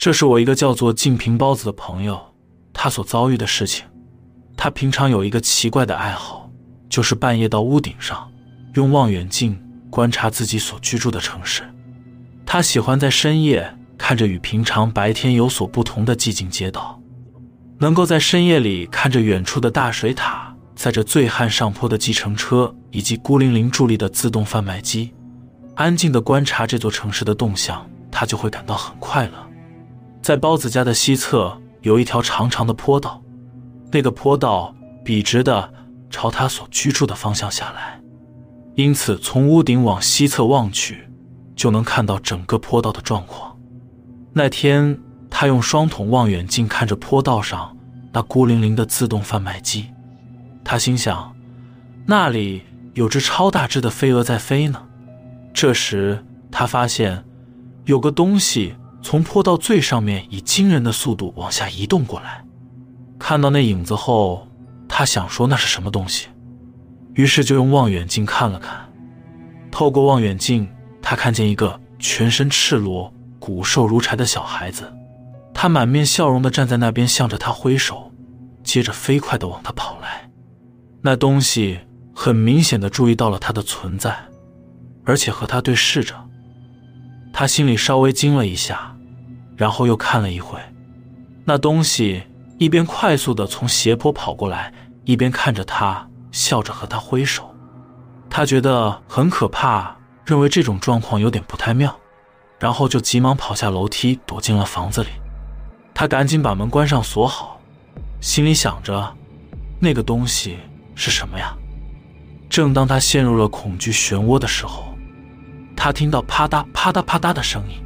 这是我一个叫做静平包子的朋友，他所遭遇的事情。他平常有一个奇怪的爱好，就是半夜到屋顶上，用望远镜观察自己所居住的城市。他喜欢在深夜看着与平常白天有所不同的寂静街道，能够在深夜里看着远处的大水塔，载着醉汉上坡的计程车以及孤零零伫立的自动贩卖机，安静地观察这座城市的动向，他就会感到很快乐。在包子家的西侧有一条长长的坡道，那个坡道笔直的朝他所居住的方向下来，因此从屋顶往西侧望去，就能看到整个坡道的状况。那天，他用双筒望远镜看着坡道上那孤零零的自动贩卖机，他心想，那里有只超大只的飞蛾在飞呢。这时，他发现有个东西。从坡道最上面以惊人的速度往下移动过来，看到那影子后，他想说那是什么东西，于是就用望远镜看了看。透过望远镜，他看见一个全身赤裸、骨瘦如柴的小孩子，他满面笑容的站在那边，向着他挥手，接着飞快的往他跑来。那东西很明显的注意到了他的存在，而且和他对视着。他心里稍微惊了一下，然后又看了一会，那东西一边快速的从斜坡跑过来，一边看着他，笑着和他挥手。他觉得很可怕，认为这种状况有点不太妙，然后就急忙跑下楼梯，躲进了房子里。他赶紧把门关上锁好，心里想着，那个东西是什么呀？正当他陷入了恐惧漩涡的时候。他听到啪嗒啪嗒啪嗒的声音，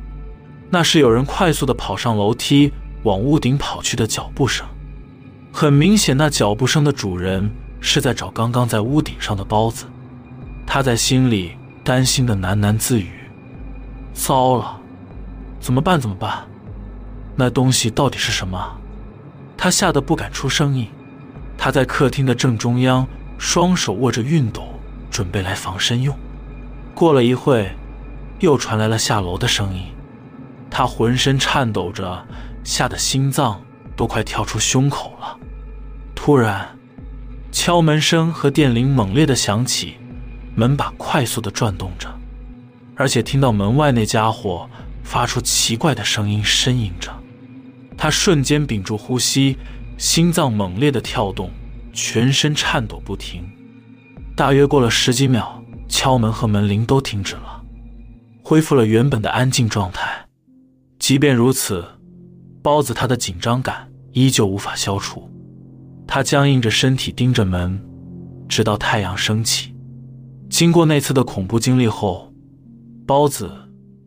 那是有人快速的跑上楼梯往屋顶跑去的脚步声。很明显，那脚步声的主人是在找刚刚在屋顶上的包子。他在心里担心的喃喃自语：“糟了，怎么办？怎么办？那东西到底是什么？”他吓得不敢出声音。他在客厅的正中央，双手握着熨斗，准备来防身用。过了一会。又传来了下楼的声音，他浑身颤抖着，吓得心脏都快跳出胸口了。突然，敲门声和电铃猛烈的响起，门把快速的转动着，而且听到门外那家伙发出奇怪的声音，呻吟着。他瞬间屏住呼吸，心脏猛烈的跳动，全身颤抖不停。大约过了十几秒，敲门和门铃都停止了。恢复了原本的安静状态，即便如此，包子他的紧张感依旧无法消除。他僵硬着身体盯着门，直到太阳升起。经过那次的恐怖经历后，包子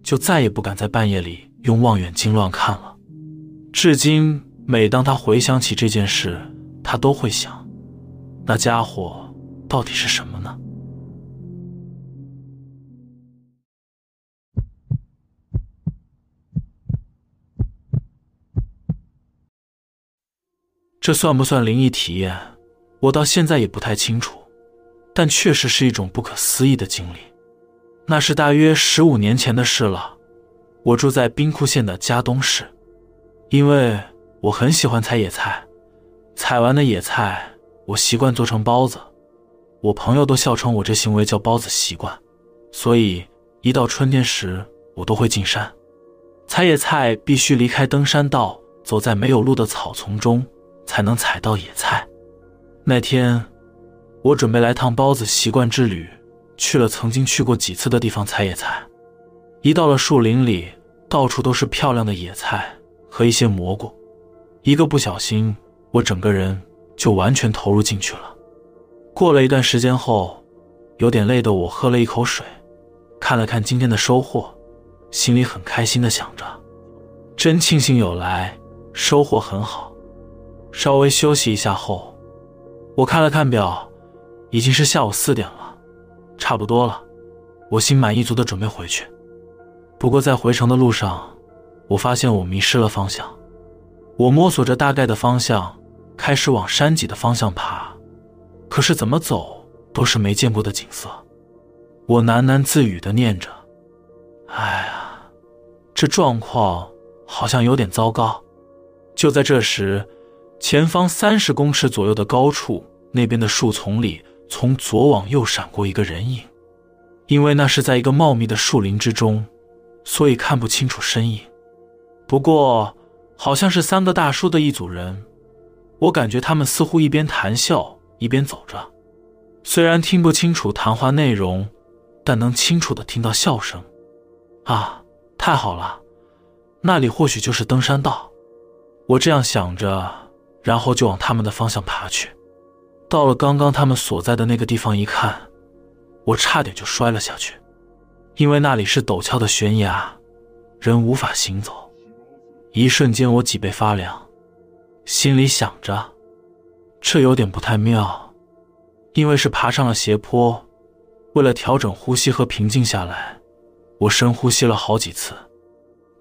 就再也不敢在半夜里用望远镜乱看了。至今，每当他回想起这件事，他都会想：那家伙到底是什么呢？这算不算灵异体验？我到现在也不太清楚，但确实是一种不可思议的经历。那是大约十五年前的事了。我住在兵库县的加东市，因为我很喜欢采野菜，采完的野菜我习惯做成包子。我朋友都笑称我这行为叫包子习惯，所以一到春天时，我都会进山采野菜，必须离开登山道，走在没有路的草丛中。才能采到野菜。那天，我准备来趟包子习惯之旅，去了曾经去过几次的地方采野菜。一到了树林里，到处都是漂亮的野菜和一些蘑菇。一个不小心，我整个人就完全投入进去了。过了一段时间后，有点累的我喝了一口水，看了看今天的收获，心里很开心的想着：真庆幸有来，收获很好。稍微休息一下后，我看了看表，已经是下午四点了，差不多了。我心满意足的准备回去。不过在回程的路上，我发现我迷失了方向。我摸索着大概的方向，开始往山脊的方向爬，可是怎么走都是没见过的景色。我喃喃自语的念着：“哎呀，这状况好像有点糟糕。就在这时，前方三十公尺左右的高处，那边的树丛里，从左往右闪过一个人影。因为那是在一个茂密的树林之中，所以看不清楚身影。不过，好像是三个大叔的一组人。我感觉他们似乎一边谈笑一边走着，虽然听不清楚谈话内容，但能清楚的听到笑声。啊，太好了，那里或许就是登山道。我这样想着，然后就往他们的方向爬去。到了刚刚他们所在的那个地方，一看，我差点就摔了下去，因为那里是陡峭的悬崖，人无法行走。一瞬间，我脊背发凉。心里想着，这有点不太妙，因为是爬上了斜坡。为了调整呼吸和平静下来，我深呼吸了好几次，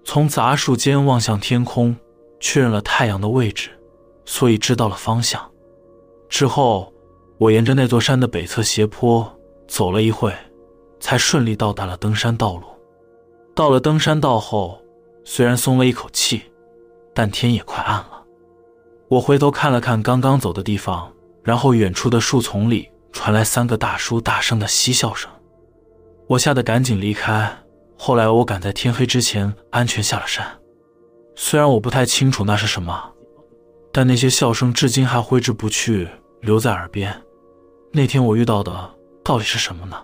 从杂树间望向天空，确认了太阳的位置，所以知道了方向。之后，我沿着那座山的北侧斜坡走了一会，才顺利到达了登山道路。到了登山道后，虽然松了一口气，但天也快暗了。我回头看了看刚刚走的地方，然后远处的树丛里传来三个大叔大声的嬉笑声，我吓得赶紧离开。后来我赶在天黑之前安全下了山，虽然我不太清楚那是什么，但那些笑声至今还挥之不去，留在耳边。那天我遇到的到底是什么呢？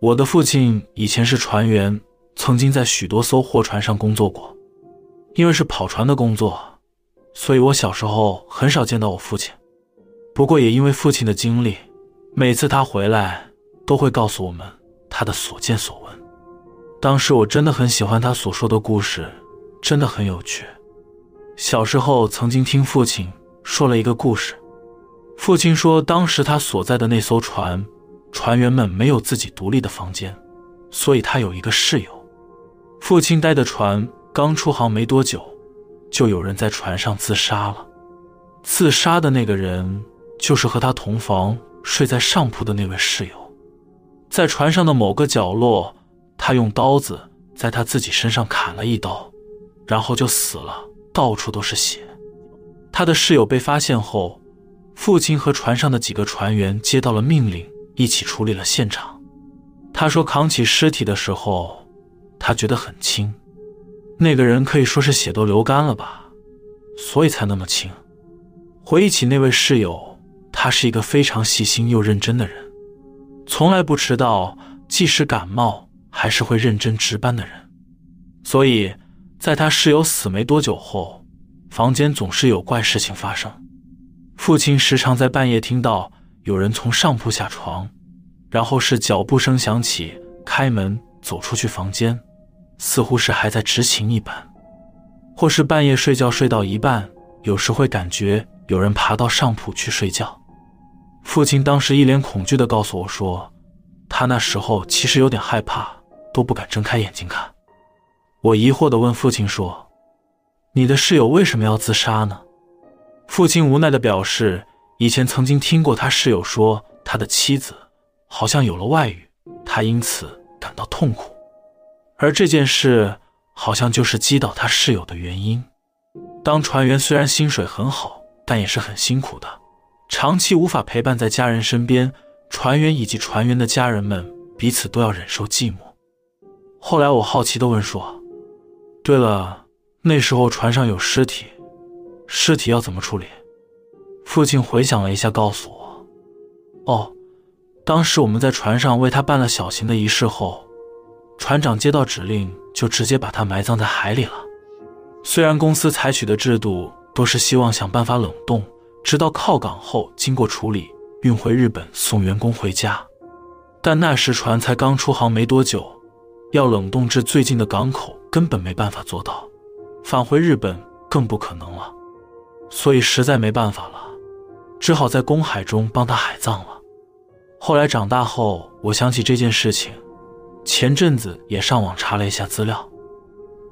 我的父亲以前是船员，曾经在许多艘货船上工作过。因为是跑船的工作，所以我小时候很少见到我父亲。不过也因为父亲的经历，每次他回来都会告诉我们他的所见所闻。当时我真的很喜欢他所说的故事，真的很有趣。小时候曾经听父亲说了一个故事，父亲说当时他所在的那艘船。船员们没有自己独立的房间，所以他有一个室友。父亲待的船刚出航没多久，就有人在船上自杀了。自杀的那个人就是和他同房、睡在上铺的那位室友。在船上的某个角落，他用刀子在他自己身上砍了一刀，然后就死了，到处都是血。他的室友被发现后，父亲和船上的几个船员接到了命令。一起处理了现场。他说，扛起尸体的时候，他觉得很轻。那个人可以说是血都流干了吧，所以才那么轻。回忆起那位室友，他是一个非常细心又认真的人，从来不迟到，即使感冒还是会认真值班的人。所以，在他室友死没多久后，房间总是有怪事情发生。父亲时常在半夜听到。有人从上铺下床，然后是脚步声响起，开门走出去房间，似乎是还在执勤一般；或是半夜睡觉睡到一半，有时会感觉有人爬到上铺去睡觉。父亲当时一脸恐惧地告诉我说，他那时候其实有点害怕，都不敢睁开眼睛看。我疑惑地问父亲说：“你的室友为什么要自杀呢？”父亲无奈地表示。以前曾经听过他室友说，他的妻子好像有了外遇，他因此感到痛苦，而这件事好像就是击倒他室友的原因。当船员虽然薪水很好，但也是很辛苦的，长期无法陪伴在家人身边，船员以及船员的家人们彼此都要忍受寂寞。后来我好奇地问说：“对了，那时候船上有尸体，尸体要怎么处理？”父亲回想了一下，告诉我：“哦，当时我们在船上为他办了小型的仪式后，船长接到指令，就直接把他埋葬在海里了。虽然公司采取的制度都是希望想办法冷冻，直到靠港后经过处理运回日本送员工回家，但那时船才刚出航没多久，要冷冻至最近的港口根本没办法做到，返回日本更不可能了，所以实在没办法了。”只好在公海中帮他海葬了。后来长大后，我想起这件事情，前阵子也上网查了一下资料。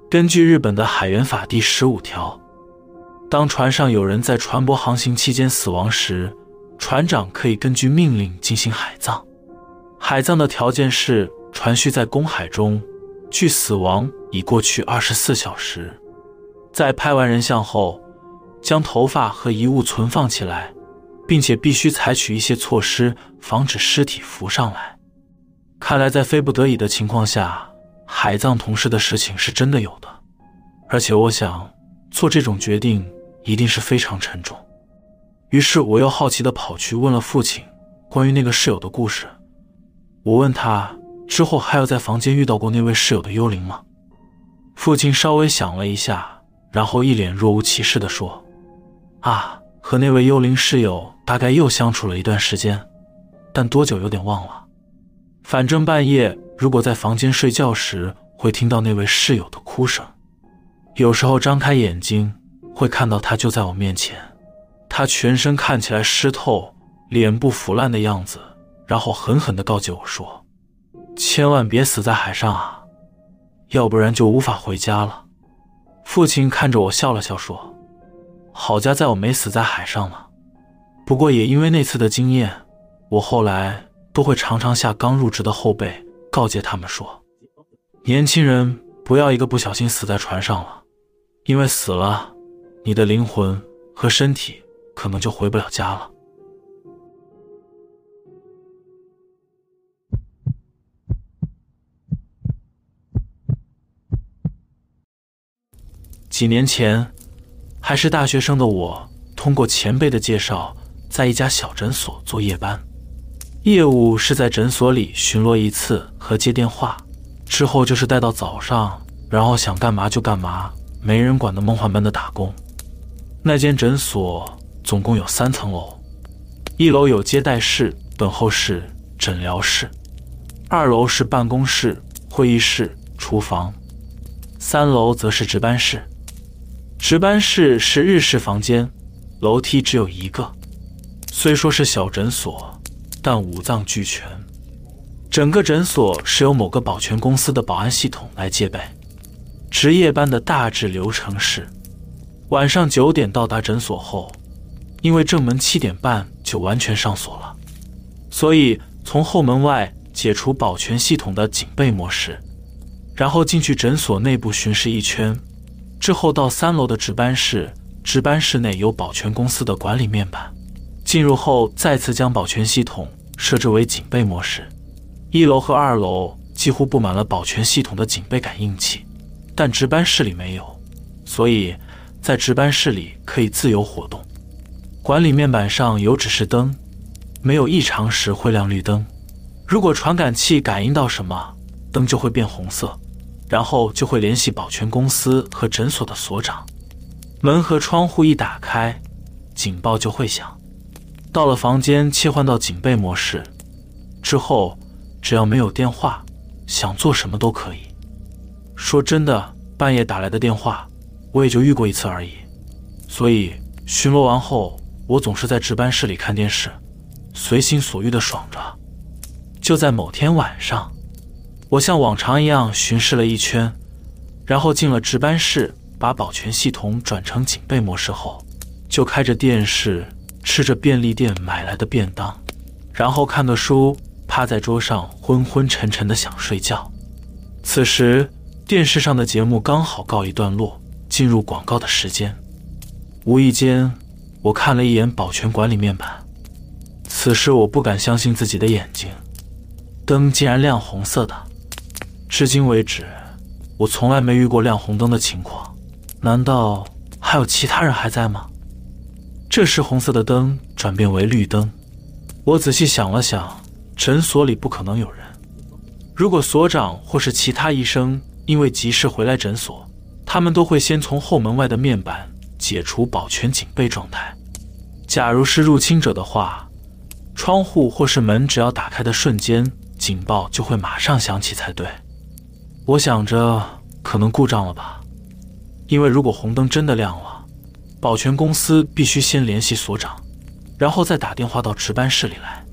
根据日本的海员法第十五条，当船上有人在船舶航行期间死亡时，船长可以根据命令进行海葬。海葬的条件是船需在公海中，距死亡已过去二十四小时。在拍完人像后，将头发和遗物存放起来，并且必须采取一些措施，防止尸体浮上来。看来，在非不得已的情况下，海葬同事的事情是真的有的。而且，我想做这种决定一定是非常沉重。于是，我又好奇地跑去问了父亲关于那个室友的故事。我问他之后还有在房间遇到过那位室友的幽灵吗？父亲稍微想了一下，然后一脸若无其事地说：“啊，和那位幽灵室友大概又相处了一段时间，但多久有点忘了。反正半夜如果在房间睡觉时，会听到那位室友的哭声。有时候张开眼睛，会看到他就在我面前。他全身看起来湿透，脸部腐烂的样子。”然后狠狠地告诫我说：“千万别死在海上啊，要不然就无法回家了。”父亲看着我笑了笑说：“好家在我没死在海上呢。不过也因为那次的经验，我后来都会常常向刚入职的后辈告诫他们说：年轻人不要一个不小心死在船上了，因为死了，你的灵魂和身体可能就回不了家了。”几年前，还是大学生的我，通过前辈的介绍，在一家小诊所做夜班，业务是在诊所里巡逻一次和接电话，之后就是待到早上，然后想干嘛就干嘛，没人管的梦幻般的打工。那间诊所总共有三层楼，一楼有接待室、等候室、诊疗室；二楼是办公室、会议室、厨房；三楼则是值班室。值班室是日式房间，楼梯只有一个。虽说是小诊所，但五脏俱全。整个诊所是由某个保全公司的保安系统来戒备。值夜班的大致流程是：晚上九点到达诊所后，因为正门七点半就完全上锁了，所以从后门外解除保全系统的警备模式，然后进去诊所内部巡视一圈。之后到三楼的值班室，值班室内有保全公司的管理面板。进入后，再次将保全系统设置为警备模式。一楼和二楼几乎布满了保全系统的警备感应器，但值班室里没有，所以在值班室里可以自由活动。管理面板上有指示灯，没有异常时会亮绿灯。如果传感器感应到什么，灯就会变红色。然后就会联系保全公司和诊所的所长，门和窗户一打开，警报就会响。到了房间，切换到警备模式之后，只要没有电话，想做什么都可以。说真的，半夜打来的电话，我也就遇过一次而已。所以巡逻完后，我总是在值班室里看电视，随心所欲的爽着。就在某天晚上。我像往常一样巡视了一圈，然后进了值班室，把保全系统转成警备模式后，就开着电视，吃着便利店买来的便当，然后看个书，趴在桌上昏昏沉沉的想睡觉。此时电视上的节目刚好告一段落，进入广告的时间。无意间，我看了一眼保全管理面板，此时我不敢相信自己的眼睛，灯竟然亮红色的。至今为止，我从来没遇过亮红灯的情况。难道还有其他人还在吗？这时，红色的灯转变为绿灯。我仔细想了想，诊所里不可能有人。如果所长或是其他医生因为急事回来诊所，他们都会先从后门外的面板解除保全警备状态。假如是入侵者的话，窗户或是门只要打开的瞬间，警报就会马上响起才对。我想着可能故障了吧，因为如果红灯真的亮了，保全公司必须先联系所长，然后再打电话到值班室里来。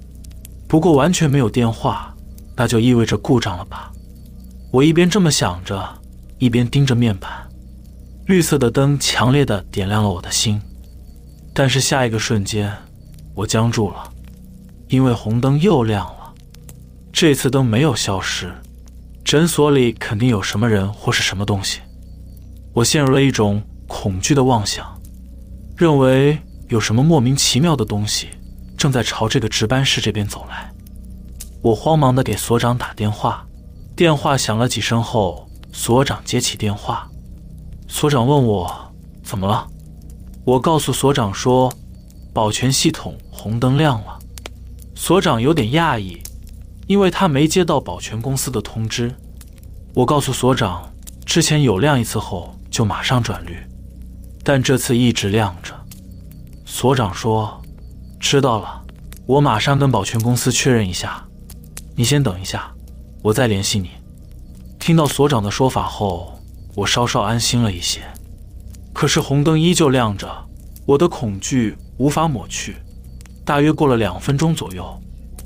不过完全没有电话，那就意味着故障了吧？我一边这么想着，一边盯着面板，绿色的灯强烈的点亮了我的心。但是下一个瞬间，我僵住了，因为红灯又亮了。这次灯没有消失，诊所里肯定有什么人或是什么东西。我陷入了一种恐惧的妄想，认为有什么莫名其妙的东西正在朝这个值班室这边走来。我慌忙的给所长打电话，电话响了几声后，所长接起电话。所长问我怎么了，我告诉所长说，保全系统红灯亮了。所长有点讶异，因为他没接到保全公司的通知。我告诉所长，之前有亮一次后就马上转绿，但这次一直亮着。所长说：“知道了，我马上跟保全公司确认一下。你先等一下，我再联系你。”听到所长的说法后。我稍稍安心了一些，可是红灯依旧亮着，我的恐惧无法抹去。大约过了两分钟左右，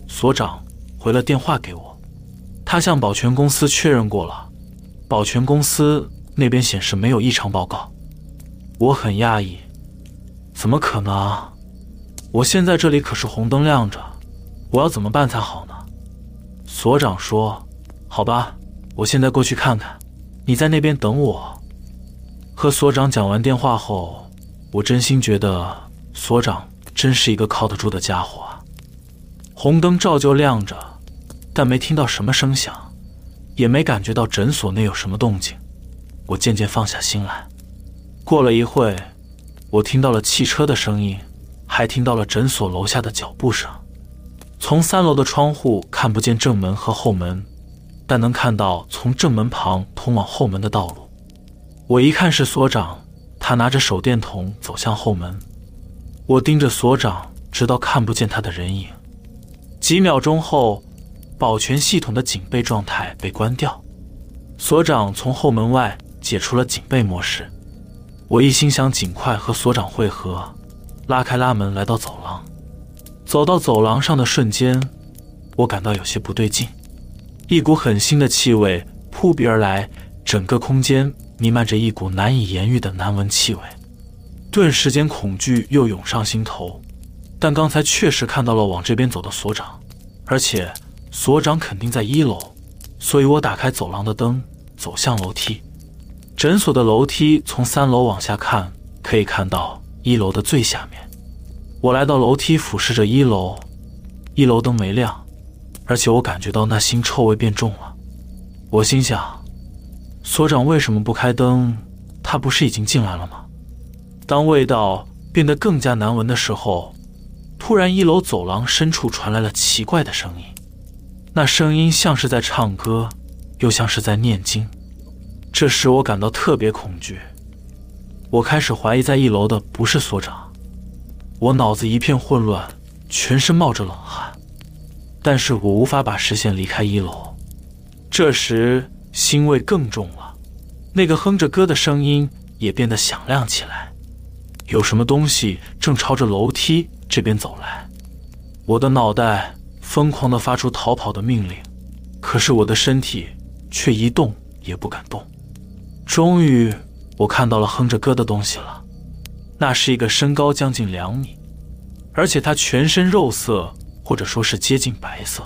所长回了电话给我，他向保全公司确认过了，保全公司那边显示没有异常报告。我很讶异，怎么可能？我现在这里可是红灯亮着，我要怎么办才好呢？所长说：“好吧，我现在过去看看。”你在那边等我。和所长讲完电话后，我真心觉得所长真是一个靠得住的家伙。红灯照旧亮着，但没听到什么声响，也没感觉到诊所内有什么动静。我渐渐放下心来。过了一会，我听到了汽车的声音，还听到了诊所楼下的脚步声。从三楼的窗户看不见正门和后门。但能看到从正门旁通往后门的道路。我一看是所长，他拿着手电筒走向后门。我盯着所长，直到看不见他的人影。几秒钟后，保全系统的警备状态被关掉，所长从后门外解除了警备模式。我一心想尽快和所长会合，拉开拉门来到走廊。走到走廊上的瞬间，我感到有些不对劲。一股很腥的气味扑鼻而来，整个空间弥漫着一股难以言喻的难闻气味，顿时间恐惧又涌上心头。但刚才确实看到了往这边走的所长，而且所长肯定在一楼，所以我打开走廊的灯，走向楼梯。诊所的楼梯从三楼往下看，可以看到一楼的最下面。我来到楼梯，俯视着一楼，一楼灯没亮。而且我感觉到那腥臭味变重了，我心想，所长为什么不开灯？他不是已经进来了吗？当味道变得更加难闻的时候，突然一楼走廊深处传来了奇怪的声音，那声音像是在唱歌，又像是在念经，这时我感到特别恐惧。我开始怀疑在一楼的不是所长，我脑子一片混乱，全身冒着冷汗。但是我无法把视线离开一楼。这时腥味更重了，那个哼着歌的声音也变得响亮起来。有什么东西正朝着楼梯这边走来。我的脑袋疯狂地发出逃跑的命令，可是我的身体却一动也不敢动。终于，我看到了哼着歌的东西了。那是一个身高将近两米，而且他全身肉色。或者说是接近白色，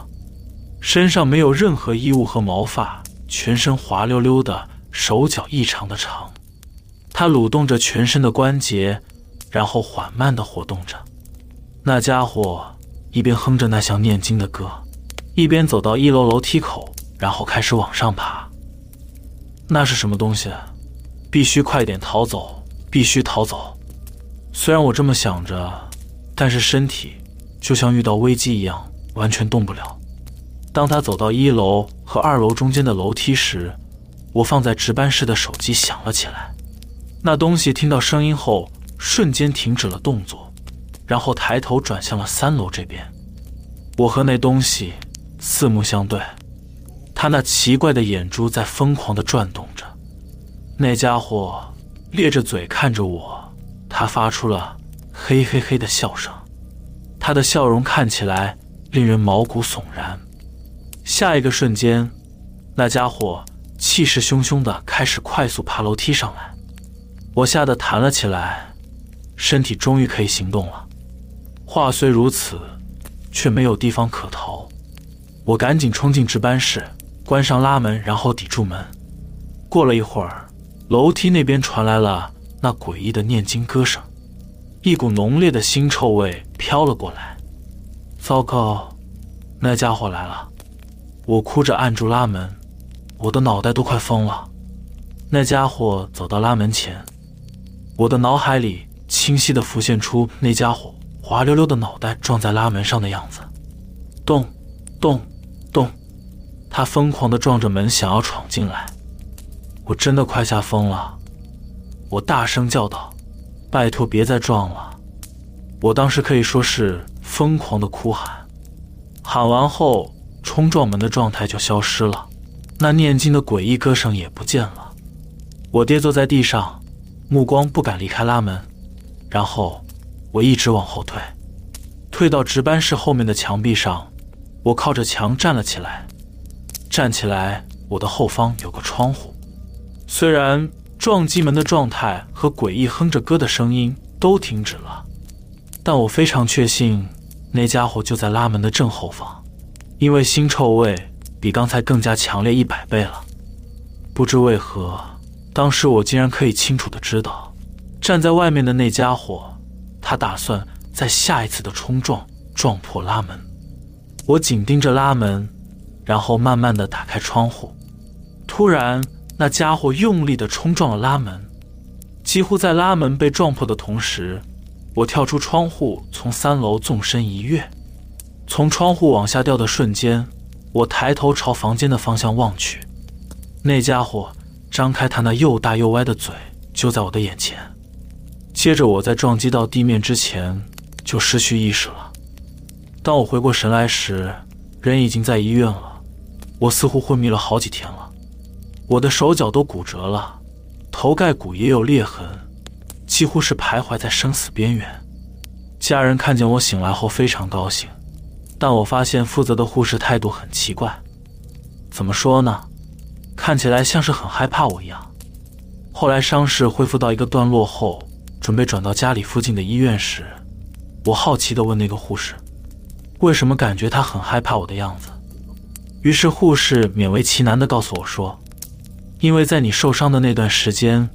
身上没有任何衣物和毛发，全身滑溜溜的，手脚异常的长。他蠕动着全身的关节，然后缓慢地活动着。那家伙一边哼着那像念经的歌，一边走到一楼楼梯口，然后开始往上爬。那是什么东西？必须快点逃走！必须逃走！虽然我这么想着，但是身体。就像遇到危机一样，完全动不了。当他走到一楼和二楼中间的楼梯时，我放在值班室的手机响了起来。那东西听到声音后，瞬间停止了动作，然后抬头转向了三楼这边。我和那东西四目相对，他那奇怪的眼珠在疯狂地转动着。那家伙咧着嘴看着我，他发出了嘿嘿嘿的笑声。他的笑容看起来令人毛骨悚然。下一个瞬间，那家伙气势汹汹地开始快速爬楼梯上来，我吓得弹了起来，身体终于可以行动了。话虽如此，却没有地方可逃。我赶紧冲进值班室，关上拉门，然后抵住门。过了一会儿，楼梯那边传来了那诡异的念经歌声，一股浓烈的腥臭味飘了过来。糟糕，那家伙来了！我哭着按住拉门，我的脑袋都快疯了。那家伙走到拉门前，我的脑海里清晰地浮现出那家伙滑溜溜的脑袋撞在拉门上的样子，咚，咚，咚，他疯狂地撞着门，想要闯进来。我真的快吓疯了，我大声叫道：“拜托，别再撞了！”我当时可以说是疯狂的哭喊，喊完后。冲撞门的状态就消失了，那念经的诡异歌声也不见了。我跌坐在地上，目光不敢离开拉门，然后我一直往后退，退到值班室后面的墙壁上。我靠着墙站了起来，站起来，我的后方有个窗户。虽然撞击门的状态和诡异哼着歌的声音都停止了，但我非常确信那家伙就在拉门的正后方。因为腥臭味比刚才更加强烈一百倍了，不知为何，当时我竟然可以清楚的知道，站在外面的那家伙，他打算在下一次的冲撞撞破拉门。我紧盯着拉门，然后慢慢的打开窗户。突然，那家伙用力的冲撞了拉门，几乎在拉门被撞破的同时，我跳出窗户，从三楼纵身一跃。从窗户往下掉的瞬间，我抬头朝房间的方向望去，那家伙张开他那又大又歪的嘴，就在我的眼前。接着，我在撞击到地面之前就失去意识了。当我回过神来时，人已经在医院了。我似乎昏迷了好几天了，我的手脚都骨折了，头盖骨也有裂痕，几乎是徘徊在生死边缘。家人看见我醒来后非常高兴。但我发现负责的护士态度很奇怪，怎么说呢？看起来像是很害怕我一样。后来伤势恢复到一个段落后，准备转到家里附近的医院时，我好奇地问那个护士：“为什么感觉他很害怕我的样子？”于是护士勉为其难地告诉我说：“因为在你受伤的那段时间，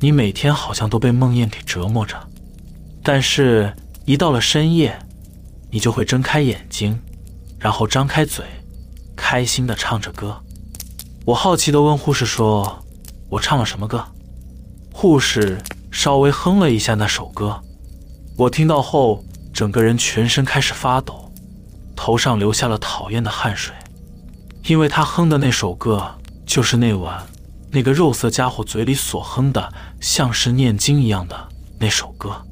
你每天好像都被梦魇给折磨着，但是一到了深夜。”你就会睁开眼睛，然后张开嘴，开心的唱着歌。我好奇的问护士说：“我唱了什么歌？”护士稍微哼了一下那首歌。我听到后，整个人全身开始发抖，头上流下了讨厌的汗水，因为他哼的那首歌就是那晚那个肉色家伙嘴里所哼的，像是念经一样的那首歌。